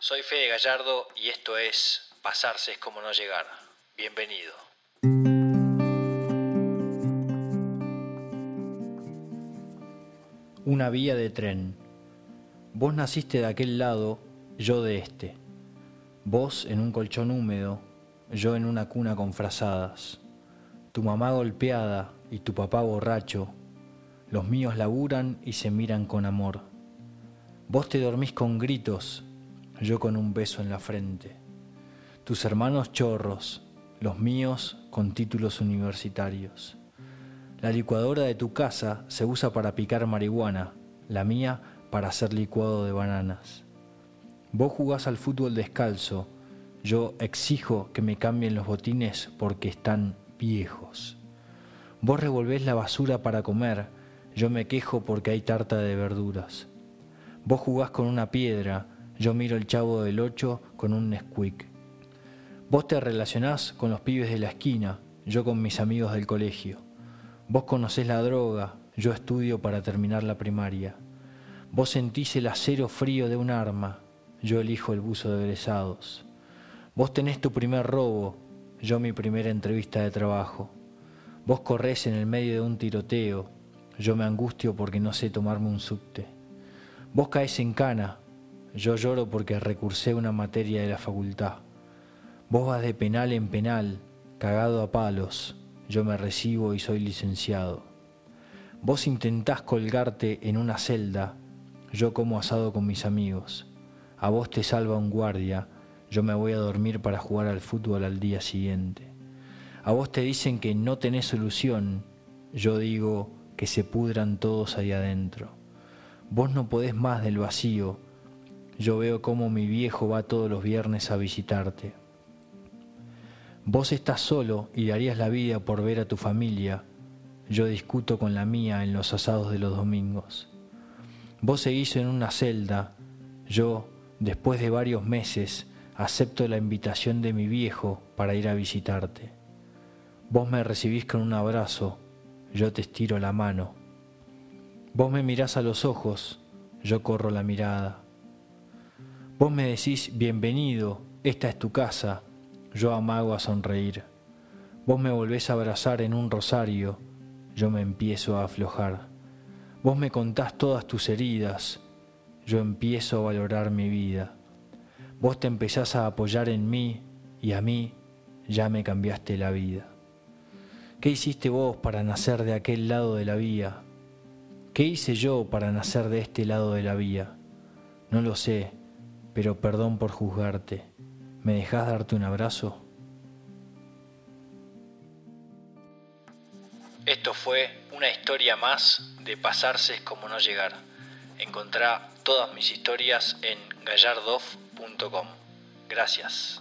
Soy Fede Gallardo y esto es Pasarse es como no llegar. Bienvenido. Una vía de tren. Vos naciste de aquel lado, yo de este. Vos en un colchón húmedo, yo en una cuna con frazadas. Tu mamá golpeada y tu papá borracho. Los míos laburan y se miran con amor. Vos te dormís con gritos, yo con un beso en la frente. Tus hermanos chorros, los míos con títulos universitarios. La licuadora de tu casa se usa para picar marihuana, la mía para hacer licuado de bananas. Vos jugás al fútbol descalzo, yo exijo que me cambien los botines porque están viejos. Vos revolvés la basura para comer, yo me quejo porque hay tarta de verduras. Vos jugás con una piedra, yo miro el chavo del ocho con un Nesquik. Vos te relacionás con los pibes de la esquina, yo con mis amigos del colegio. Vos conocés la droga, yo estudio para terminar la primaria. Vos sentís el acero frío de un arma, yo elijo el buzo de egresados. Vos tenés tu primer robo, yo mi primera entrevista de trabajo. Vos corres en el medio de un tiroteo, yo me angustio porque no sé tomarme un subte. Vos caes en cana, yo lloro porque recursé una materia de la facultad. Vos vas de penal en penal, cagado a palos, yo me recibo y soy licenciado. Vos intentás colgarte en una celda, yo como asado con mis amigos. A vos te salva un guardia, yo me voy a dormir para jugar al fútbol al día siguiente. A vos te dicen que no tenés solución, yo digo que se pudran todos ahí adentro. Vos no podés más del vacío, yo veo cómo mi viejo va todos los viernes a visitarte. Vos estás solo y darías la vida por ver a tu familia. Yo discuto con la mía en los asados de los domingos. Vos seguís en una celda. Yo, después de varios meses, acepto la invitación de mi viejo para ir a visitarte. Vos me recibís con un abrazo. Yo te estiro la mano. Vos me mirás a los ojos. Yo corro la mirada. Vos me decís, bienvenido, esta es tu casa yo amago a sonreír. Vos me volvés a abrazar en un rosario, yo me empiezo a aflojar. Vos me contás todas tus heridas, yo empiezo a valorar mi vida. Vos te empezás a apoyar en mí y a mí ya me cambiaste la vida. ¿Qué hiciste vos para nacer de aquel lado de la vía? ¿Qué hice yo para nacer de este lado de la vía? No lo sé, pero perdón por juzgarte. ¿Me dejas darte un abrazo? Esto fue una historia más de pasarse como no llegar. Encontrá todas mis historias en gallardoff.com. Gracias.